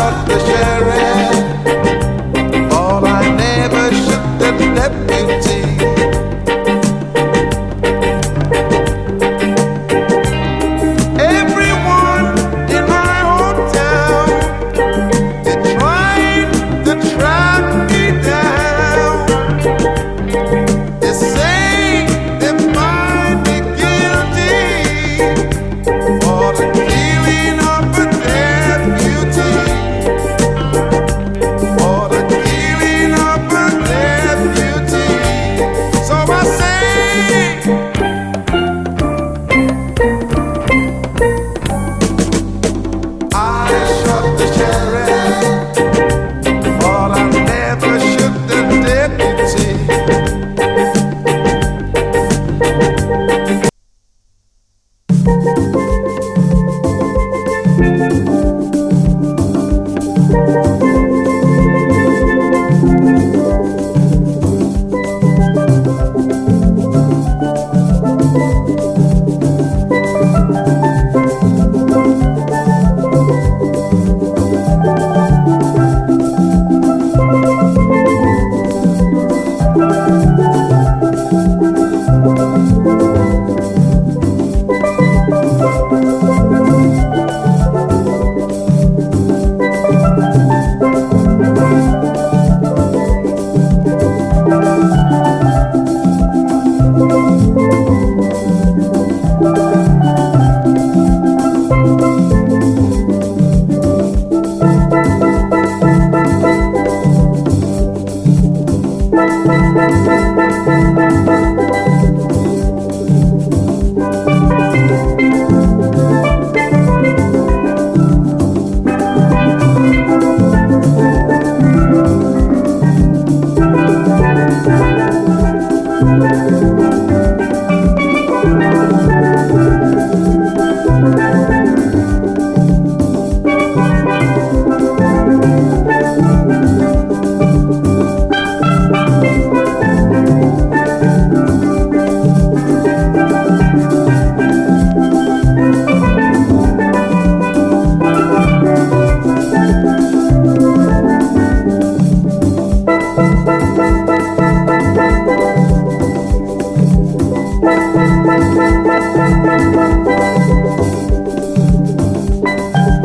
shot the sheriff.